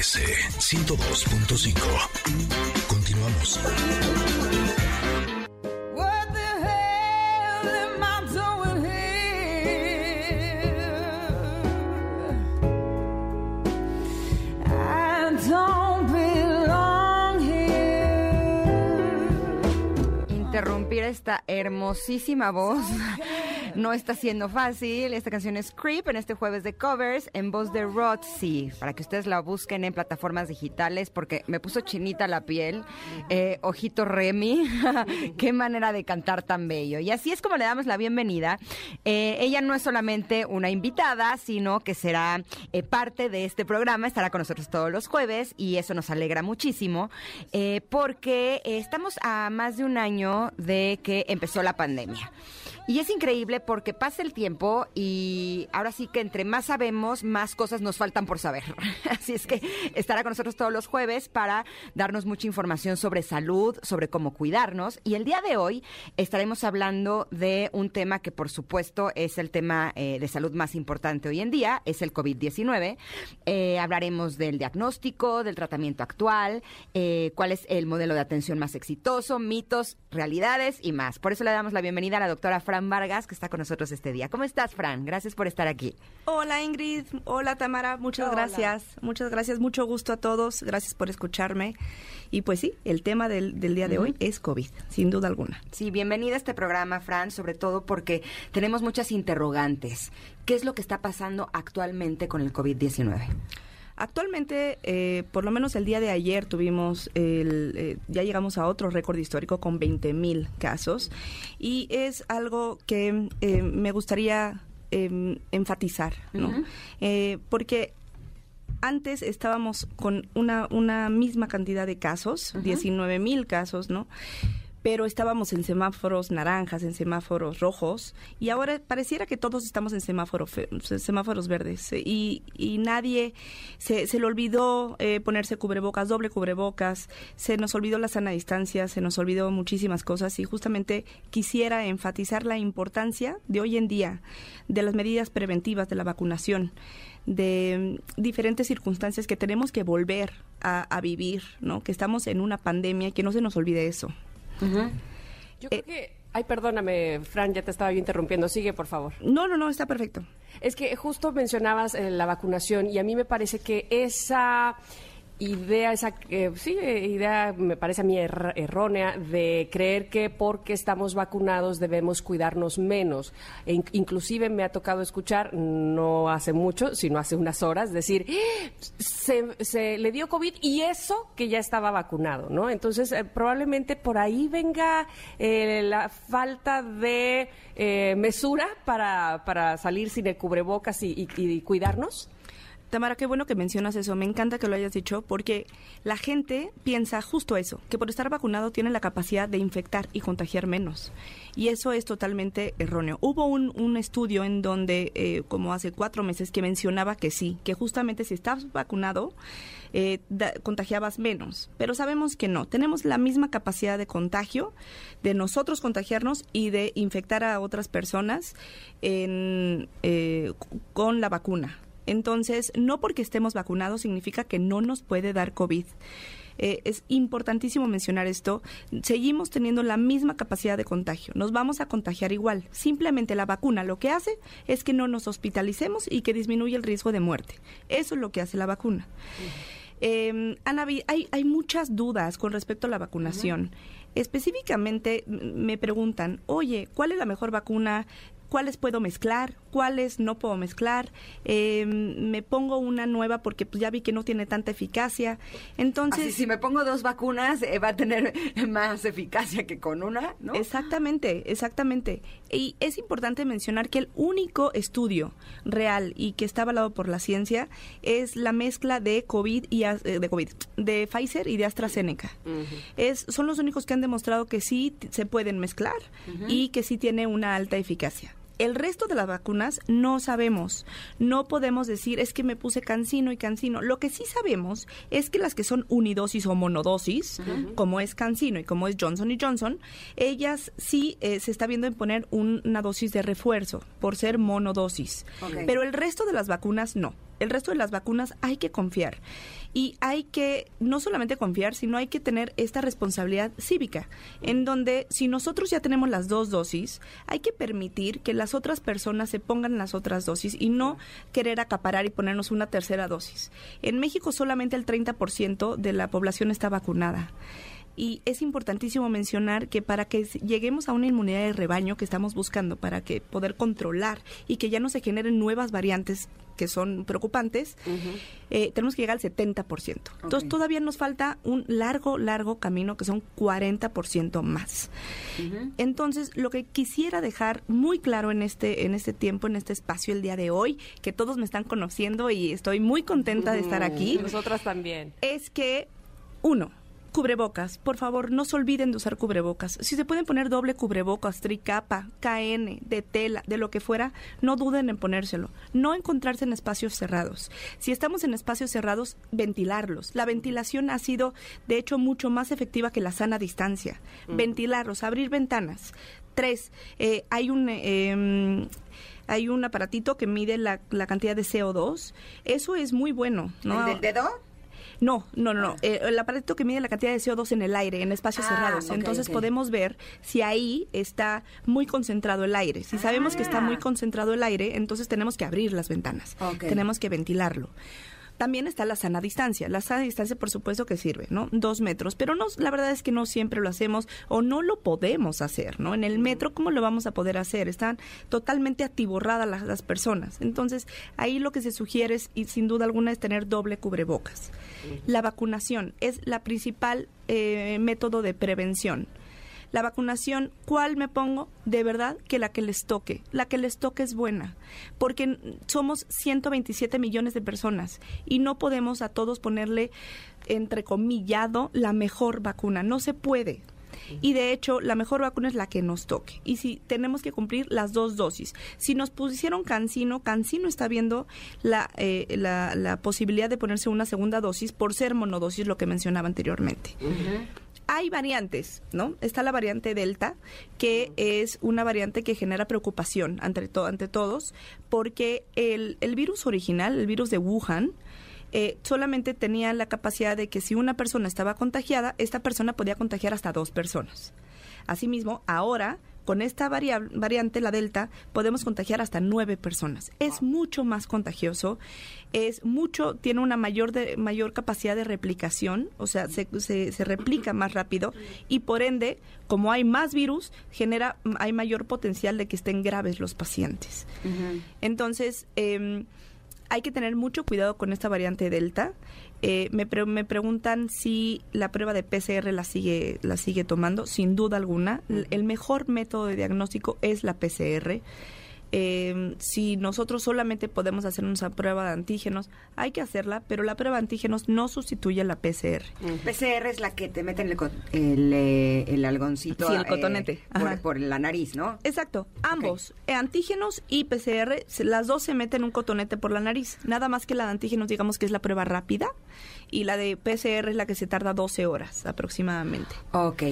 MBS 102.5. Continuamos. Interrumpir esta hermosísima voz no está siendo fácil. Esta canción es Creep en este jueves de covers en voz de Rod C. Para que ustedes la busquen en plataformas digitales porque me puso chinita la piel. Eh, ojito Remy. Qué manera de cantar tan bello. Y así es como le damos la bienvenida. Eh, ella no es solamente una invitada, sino que será eh, parte de este programa. Estará con nosotros todos los jueves y eso nos alegra muchísimo porque estamos a más de un año de que empezó la pandemia. Y es increíble porque pasa el tiempo y ahora sí que entre más sabemos, más cosas nos faltan por saber. Así es que estará con nosotros todos los jueves para darnos mucha información sobre salud, sobre cómo cuidarnos. Y el día de hoy estaremos hablando de un tema que por supuesto es el tema eh, de salud más importante hoy en día, es el COVID-19. Eh, hablaremos del diagnóstico, del tratamiento actual, eh, cuál es el modelo de atención más exitoso, mitos, realidades y más. Por eso le damos la bienvenida a la doctora Fran Vargas, que está con nosotros este día. ¿Cómo estás, Fran? Gracias por estar aquí. Hola, Ingrid. Hola, Tamara. Muchas gracias. Muchas gracias. Mucho gusto a todos. Gracias por escucharme. Y pues sí, el tema del, día de hoy es COVID, sin duda alguna. Sí, bienvenida a este programa, Fran, sobre todo porque tenemos muchas interrogantes. ¿Qué es lo que está pasando actualmente con el COVID-19? Actualmente, eh, por lo menos el día de ayer tuvimos, el, eh, ya llegamos a otro récord histórico con 20 mil casos y es algo que eh, me gustaría em, enfatizar, ¿no? porque antes estábamos con una, una misma cantidad de casos, 19 mil casos, ¿no? Pero estábamos en semáforos naranjas, en semáforos rojos, y ahora pareciera que todos estamos en semáforos verdes, y, y nadie se, se le olvidó eh, ponerse cubrebocas, doble cubrebocas, se nos olvidó la sana distancia, se nos olvidó muchísimas cosas, y justamente quisiera enfatizar la importancia de hoy en día de las medidas preventivas de la vacunación de diferentes circunstancias que tenemos que volver a, a, vivir, ¿no? Que estamos en una pandemia y que no se nos olvide eso. Yo creo que... Ay, perdóname, Fran, ya te estaba yo interrumpiendo. Sigue, por favor. No, no, no, está perfecto. Es que justo mencionabas eh, la vacunación y a mí me parece que esa idea, esa eh, sí, idea me parece a mí errónea de creer que porque estamos vacunados debemos cuidarnos menos. E inclusive me ha tocado escuchar, no hace mucho, sino hace unas horas, decir, se, le dio COVID y eso que ya estaba vacunado, ¿no? Entonces, eh, probablemente por ahí venga eh, la falta de mesura para, para salir sin el cubrebocas y, y cuidarnos. Tamara, qué bueno que mencionas eso. Me encanta que lo hayas dicho porque la gente piensa justo eso, que por estar vacunado tiene la capacidad de infectar y contagiar menos. Y eso es totalmente erróneo. Hubo un, estudio en donde, eh, como hace cuatro meses, que mencionaba que sí, que justamente si estás vacunado, eh, contagiabas menos. Pero sabemos que no. Tenemos la misma capacidad de contagio, de nosotros contagiarnos y de infectar a otras personas en, eh, con la vacuna. Entonces, no porque estemos vacunados significa que no nos puede dar COVID. Eh, es importantísimo mencionar esto. Seguimos teniendo la misma capacidad de contagio. Nos vamos a contagiar igual. Simplemente la vacuna lo que hace es que no nos hospitalicemos y que disminuye el riesgo de muerte. Eso es lo que hace la vacuna. Eh, Ana, hay, hay, muchas dudas con respecto a la vacunación. Específicamente me preguntan, oye, ¿cuál es la mejor vacuna? Cuáles puedo mezclar, cuáles no puedo mezclar, eh, me pongo una nueva porque pues ya vi que no tiene tanta eficacia. Entonces, si me pongo dos vacunas eh, va a tener más eficacia que con una, ¿no? Exactamente, exactamente. Y es importante mencionar que el único estudio real y que está avalado por la ciencia es la mezcla de COVID y eh, de COVID, de Pfizer y de AstraZeneca. Es son los únicos que han demostrado que sí se pueden mezclar y que sí tiene una alta eficacia. El resto de las vacunas no sabemos. No podemos decir es que me puse cancino y cancino. Lo que sí sabemos es que las que son unidosis o monodosis, como es cancino y como es Johnson y Johnson, ellas sí eh, se está viendo en poner una dosis de refuerzo por ser monodosis. Pero el resto de las vacunas no. El resto de las vacunas hay que confiar. Y hay que no solamente confiar, sino hay que tener esta responsabilidad cívica, en donde si nosotros ya tenemos las dos dosis, hay que permitir que las otras personas se pongan las otras dosis y no querer acaparar y ponernos una tercera dosis. En México solamente el 30% de la población está vacunada. Y es importantísimo mencionar que para que lleguemos a una inmunidad de rebaño que estamos buscando, para que poder controlar y que ya no se generen nuevas variantes que son preocupantes, eh, tenemos que llegar al 70%. Entonces todavía nos falta un largo, largo camino que son 40% más. Entonces, lo que quisiera dejar muy claro en este, en este tiempo, en este espacio el día de hoy, que todos me están conociendo y estoy muy contenta de estar aquí. Nosotras también. Es que, uno, Cubrebocas, por favor, no se olviden de usar cubrebocas. Si se pueden poner doble cubrebocas, tricapa, KN, de tela, de lo que fuera, no duden en ponérselo. No encontrarse en espacios cerrados. Si estamos en espacios cerrados, ventilarlos. La ventilación ha sido, de hecho, mucho más efectiva que la sana distancia. Ventilarlos, abrir ventanas. Tres, eh, hay un... Em, hay un aparatito que mide la, la, cantidad de CO2. Eso es muy bueno. ¿no? ¿El del dedo? No, no, no. Eh, el aparato que mide la cantidad de CO2 en el aire, en espacios Ah, cerrados. Entonces podemos ver si ahí está muy concentrado el aire. Si sabemos que está muy Ah. concentrado el aire, entonces tenemos que abrir las ventanas. Tenemos que ventilarlo. También está la sana distancia. La sana distancia, por supuesto que sirve, ¿no? Dos metros. Pero no, la verdad es que no siempre lo hacemos o no lo podemos hacer, ¿no? En el metro, ¿cómo lo vamos a poder hacer? Están totalmente atiborradas las, las personas. Entonces, ahí lo que se sugiere es, y sin duda alguna, es tener doble cubrebocas. La vacunación es la principal eh, método de prevención. La vacunación, ¿cuál me pongo? De verdad que la que les toque. La que les toque es buena, porque somos 127 millones de personas y no podemos a todos ponerle entrecomillado la mejor vacuna. No se puede. Y de hecho, la mejor vacuna es la que nos toque. Y si tenemos que cumplir las dos dosis. Si nos pusieron Cancino, Cancino está viendo la, eh, la, la posibilidad de ponerse una segunda dosis por ser monodosis, lo que mencionaba anteriormente hay variantes, ¿no? Está la variante Delta, que es una variante que genera preocupación ante, ante todos, porque el, el virus original, el virus de Wuhan, eh, solamente tenía la capacidad de que si una persona estaba contagiada, esta persona podía contagiar hasta dos personas. Asimismo, ahora, con esta variable, variante, la Delta, podemos contagiar hasta nueve personas. Es mucho más contagioso, es mucho, tiene una mayor, de, mayor capacidad de replicación, o sea, se, se, se replica más rápido y por ende, como hay más virus, genera, hay mayor potencial de que estén graves los pacientes. Entonces, eh, hay que tener mucho cuidado con esta variante Delta. Eh, me, pre- me preguntan si la prueba de PCR la sigue, la sigue tomando. Sin duda alguna, el mejor método de diagnóstico es la PCR. Eh, si nosotros solamente podemos hacer una prueba de antígenos, hay que hacerla, pero la prueba de antígenos no sustituye a la PCR. PCR es la que te meten el, el, eh, el algoncito. Sí, el eh, cotonete. por, Ajá. por la nariz, ¿no? Exacto, ambos, eh, antígenos y PCR, las dos se meten un cotonete por la nariz. Nada más que la de antígenos, digamos que es la prueba rápida, y la de PCR es la que se tarda 12 horas aproximadamente. Ok.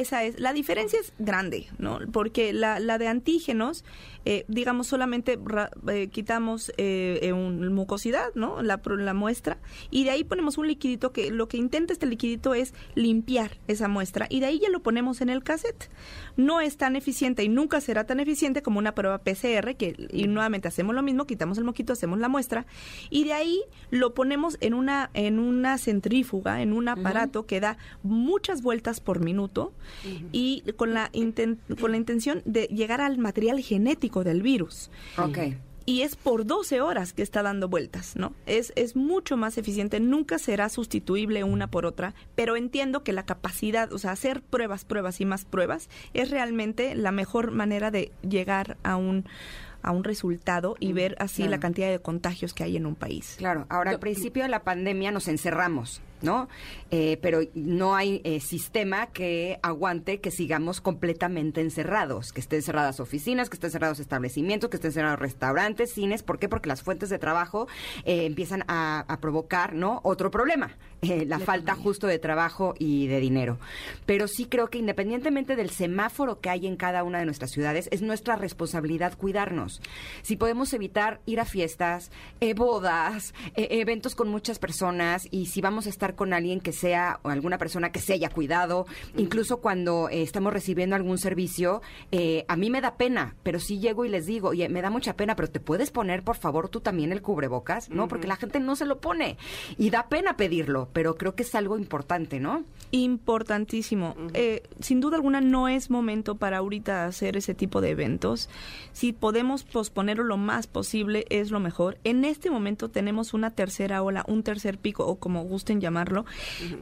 Esa es, la diferencia es grande, ¿no? Porque la, la de antígenos, eh, digamos, solamente ra- eh, quitamos eh, eh, un- mucosidad, ¿no? La, la muestra, y de ahí ponemos un liquidito que lo que intenta este liquidito es limpiar esa muestra, y de ahí ya lo ponemos en el cassette. No es tan eficiente y nunca será tan eficiente como una prueba PCR, que y nuevamente hacemos lo mismo, quitamos el moquito, hacemos la muestra, y de ahí lo ponemos en una, en una centrífuga, en un aparato que da muchas vueltas por minuto, y con la, inten- con la intención de llegar al material genético del virus. Ok. Y es por 12 horas que está dando vueltas, ¿no? Es, es mucho más eficiente, nunca será sustituible una por otra, pero entiendo que la capacidad, o sea, hacer pruebas, pruebas y más pruebas, es realmente la mejor manera de llegar a un, a un resultado y ver así claro. la cantidad de contagios que hay en un país. Claro. Ahora, al principio de la pandemia nos encerramos. ¿No? Eh, pero no hay eh, sistema que aguante que sigamos completamente encerrados, que estén cerradas oficinas, que estén cerrados establecimientos, que estén cerrados restaurantes, cines. ¿Por qué? Porque las fuentes de trabajo eh, empiezan a, a, provocar, ¿no? Otro problema, la falta justo de trabajo y de dinero. Pero sí creo que independientemente del semáforo que hay en cada una de nuestras ciudades, es nuestra responsabilidad cuidarnos. Si podemos evitar ir a fiestas, bodas, eventos con muchas personas y si vamos a estar con alguien que sea o alguna persona que se haya cuidado, incluso cuando eh, estamos recibiendo algún servicio, eh, a mí me da pena, pero sí llego y les digo, oye, me da mucha pena, pero te puedes poner, por favor, tú también el cubrebocas, ¿no? Porque la gente no se lo pone y da pena pedirlo, pero creo que es algo importante, ¿no? Importantísimo. Eh, sin duda alguna no es momento para ahorita hacer ese tipo de eventos. Si podemos posponerlo lo más posible, es lo mejor. En este momento tenemos una tercera ola, un tercer pico, o como gusten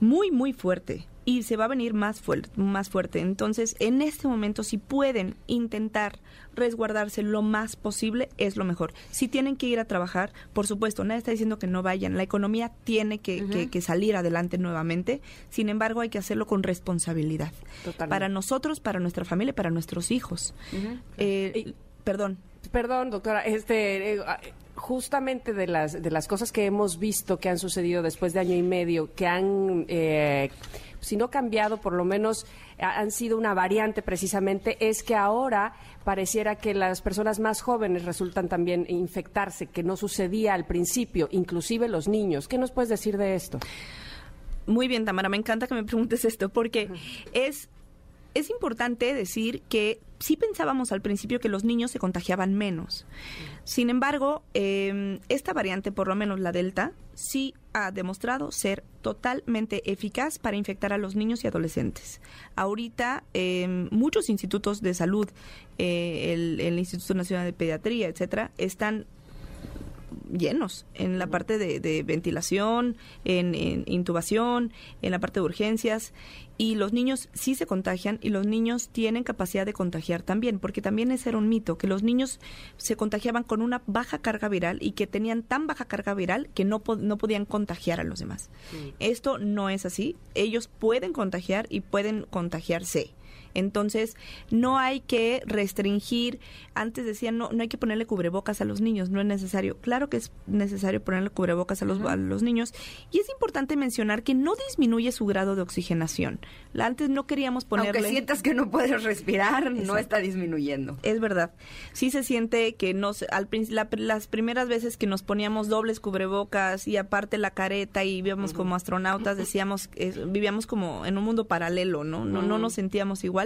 muy, muy fuerte y se va a venir más fuerte, más fuerte. Entonces, en este momento, si pueden intentar resguardarse lo más posible, es lo mejor. Si tienen que ir a trabajar, por supuesto, nadie está diciendo que no vayan. La economía tiene que, que, salir adelante nuevamente. Sin embargo, hay que hacerlo con responsabilidad. Para nosotros, para nuestra familia, para nuestros hijos. Eh, perdón. Perdón, doctora. Este. Eh, justamente de las, de las cosas que hemos visto que han sucedido después de año y medio, que han, eh, si no cambiado, por lo menos han sido una variante precisamente, es que ahora pareciera que las personas más jóvenes resultan también infectarse, que no sucedía al principio, inclusive los niños. ¿Qué nos puedes decir de esto? Muy bien, Tamara, me encanta que me preguntes esto, porque es es importante decir que sí pensábamos al principio que los niños se contagiaban menos. Sin embargo, em, esta variante, por lo menos la Delta, sí ha demostrado ser totalmente eficaz para infectar a los niños y adolescentes. Ahorita, em, muchos institutos de salud, eh, el, Instituto Nacional de Pediatría, etcétera, están llenos en la parte de, ventilación, en, intubación, en la parte de urgencias y los niños sí se contagian y los niños tienen capacidad de contagiar también, porque también ese era un mito, que los niños se contagiaban con una baja carga viral y que tenían tan baja carga viral que no, no podían contagiar a los demás. Esto no es así, ellos pueden contagiar y pueden contagiarse. Entonces, no hay que restringir. Antes decían, no, no hay que ponerle cubrebocas a los niños, no es necesario. Claro que es necesario ponerle cubrebocas a los, a los niños. Y es importante mencionar que no disminuye su grado de oxigenación. Antes no queríamos ponerle... Aunque sientas que no puedes respirar, no está disminuyendo. Es verdad. Sí se siente que nos, al, las primeras veces que nos poníamos dobles cubrebocas y aparte la careta y vivíamos como astronautas, decíamos, vivíamos como en un mundo paralelo, ¿no? No, no nos sentíamos igual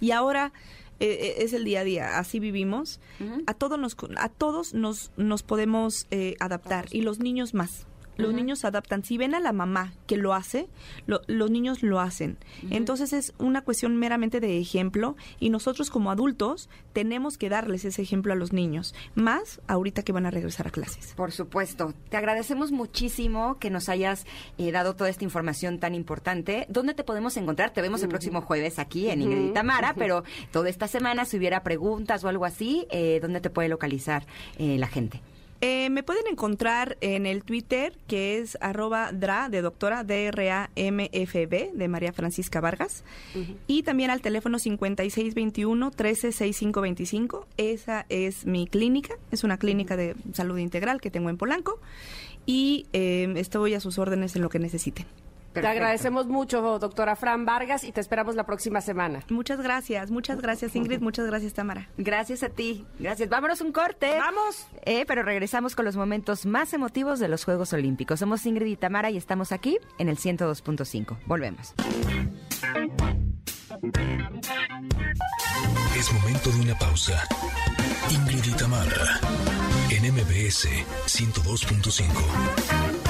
y ahora eh, eh, es el día a día, así vivimos. A todos nos a todos nos nos podemos eh, adaptar y los niños más. Los niños se adaptan. Si ven a la mamá que lo hace, los niños lo hacen. Entonces es una cuestión meramente de ejemplo y nosotros como adultos tenemos que darles ese ejemplo a los niños, más ahorita que van a regresar a clases. Por supuesto. Te agradecemos muchísimo que nos hayas eh, dado toda esta información tan importante. ¿Dónde te podemos encontrar? Te vemos el próximo jueves aquí en Ingrid y Tamara, pero toda esta semana si hubiera preguntas o algo así, eh, ¿dónde te puede localizar eh, la gente? Eh, me pueden encontrar en el Twitter, que es arroba DRA, de doctora, D-R-A-M-F-B, de María Francisca Vargas. Y también al teléfono 5621-136525. Esa es mi clínica, es una clínica de salud integral que tengo en Polanco. Y eh, estoy a sus órdenes en lo que necesiten. Te agradecemos mucho, doctora Fran Vargas, y te esperamos la próxima semana. Muchas gracias, muchas gracias Ingrid, muchas gracias Tamara. Gracias a ti, gracias. Vámonos un corte. Vamos. Eh, pero regresamos con los momentos más emotivos de los Juegos Olímpicos. Somos Ingrid y Tamara y estamos aquí en el 102.5. Volvemos. Es momento de una pausa. Ingrid y Tamara en MBS 102.5.